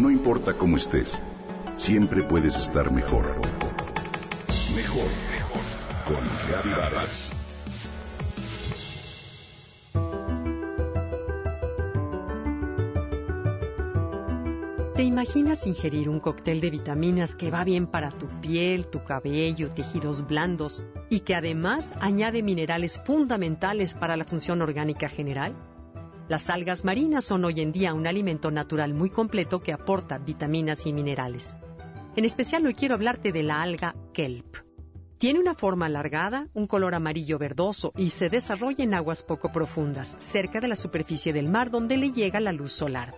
No importa cómo estés, siempre puedes estar mejor. Mejor, mejor. Con Reavivadas. ¿Te imaginas ingerir un cóctel de vitaminas que va bien para tu piel, tu cabello, tejidos blandos y que además añade minerales fundamentales para la función orgánica general? Las algas marinas son hoy en día un alimento natural muy completo que aporta vitaminas y minerales. En especial hoy quiero hablarte de la alga kelp. Tiene una forma alargada, un color amarillo verdoso y se desarrolla en aguas poco profundas, cerca de la superficie del mar donde le llega la luz solar.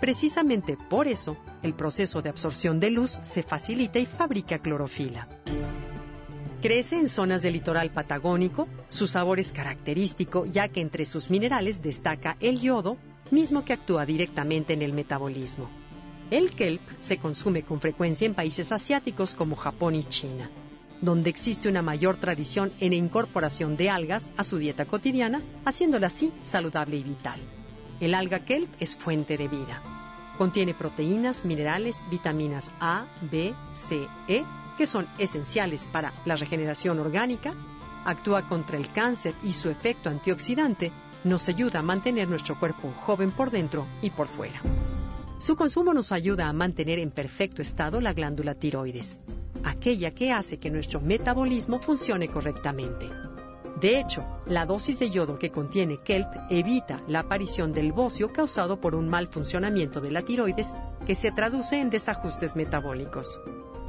Precisamente por eso, el proceso de absorción de luz se facilita y fabrica clorofila. Crece en zonas del litoral patagónico, su sabor es característico ya que entre sus minerales destaca el yodo, mismo que actúa directamente en el metabolismo. El kelp se consume con frecuencia en países asiáticos como Japón y China, donde existe una mayor tradición en incorporación de algas a su dieta cotidiana, haciéndola así saludable y vital. El alga kelp es fuente de vida. Contiene proteínas, minerales, vitaminas A, B, C, E que son esenciales para la regeneración orgánica, actúa contra el cáncer y su efecto antioxidante nos ayuda a mantener nuestro cuerpo joven por dentro y por fuera. Su consumo nos ayuda a mantener en perfecto estado la glándula tiroides, aquella que hace que nuestro metabolismo funcione correctamente. De hecho, la dosis de yodo que contiene kelp evita la aparición del bocio causado por un mal funcionamiento de la tiroides que se traduce en desajustes metabólicos.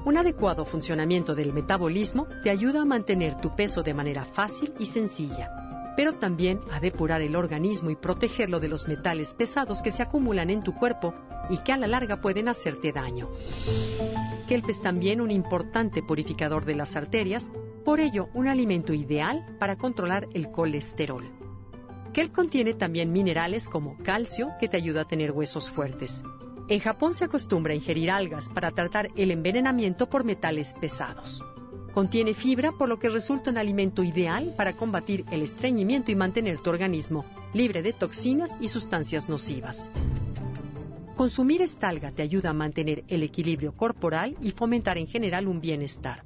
Un adecuado funcionamiento del metabolismo te ayuda a mantener tu peso de manera fácil y sencilla, pero también a depurar el organismo y protegerlo de los metales pesados que se acumulan en tu cuerpo y que a la larga pueden hacerte daño. Kelp es también un importante purificador de las arterias, por ello un alimento ideal para controlar el colesterol. Kelp contiene también minerales como calcio que te ayuda a tener huesos fuertes, en Japón se acostumbra a ingerir algas para tratar el envenenamiento por metales pesados. Contiene fibra, por lo que resulta un alimento ideal para combatir el estreñimiento y mantener tu organismo libre de toxinas y sustancias nocivas. Consumir esta alga te ayuda a mantener el equilibrio corporal y fomentar en general un bienestar.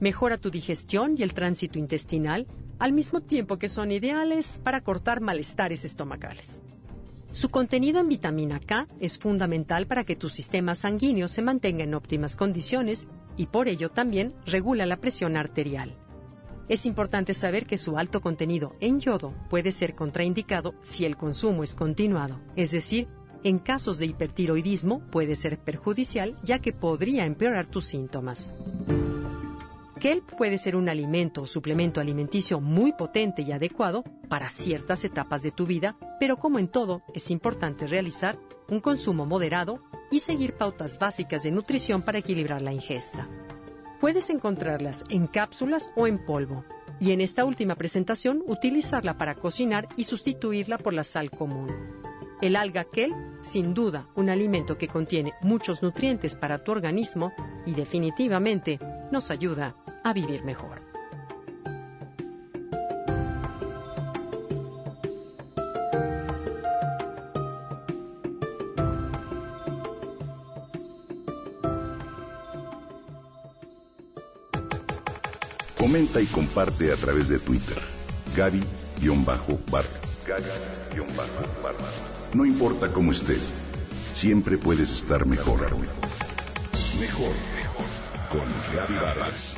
Mejora tu digestión y el tránsito intestinal, al mismo tiempo que son ideales para cortar malestares estomacales. Su contenido en vitamina K es fundamental para que tu sistema sanguíneo se mantenga en óptimas condiciones y por ello también regula la presión arterial. Es importante saber que su alto contenido en yodo puede ser contraindicado si el consumo es continuado, es decir, en casos de hipertiroidismo puede ser perjudicial ya que podría empeorar tus síntomas. Kelp puede ser un alimento o suplemento alimenticio muy potente y adecuado para ciertas etapas de tu vida, pero como en todo, es importante realizar un consumo moderado y seguir pautas básicas de nutrición para equilibrar la ingesta. Puedes encontrarlas en cápsulas o en polvo, y en esta última presentación utilizarla para cocinar y sustituirla por la sal común. El alga kelp, sin duda, un alimento que contiene muchos nutrientes para tu organismo y definitivamente nos ayuda a vivir mejor. Comenta y comparte a través de Twitter. Gaby-Vargas. No importa cómo estés, siempre puedes estar mejor. Mejor, mejor. Con Gaby Vargas.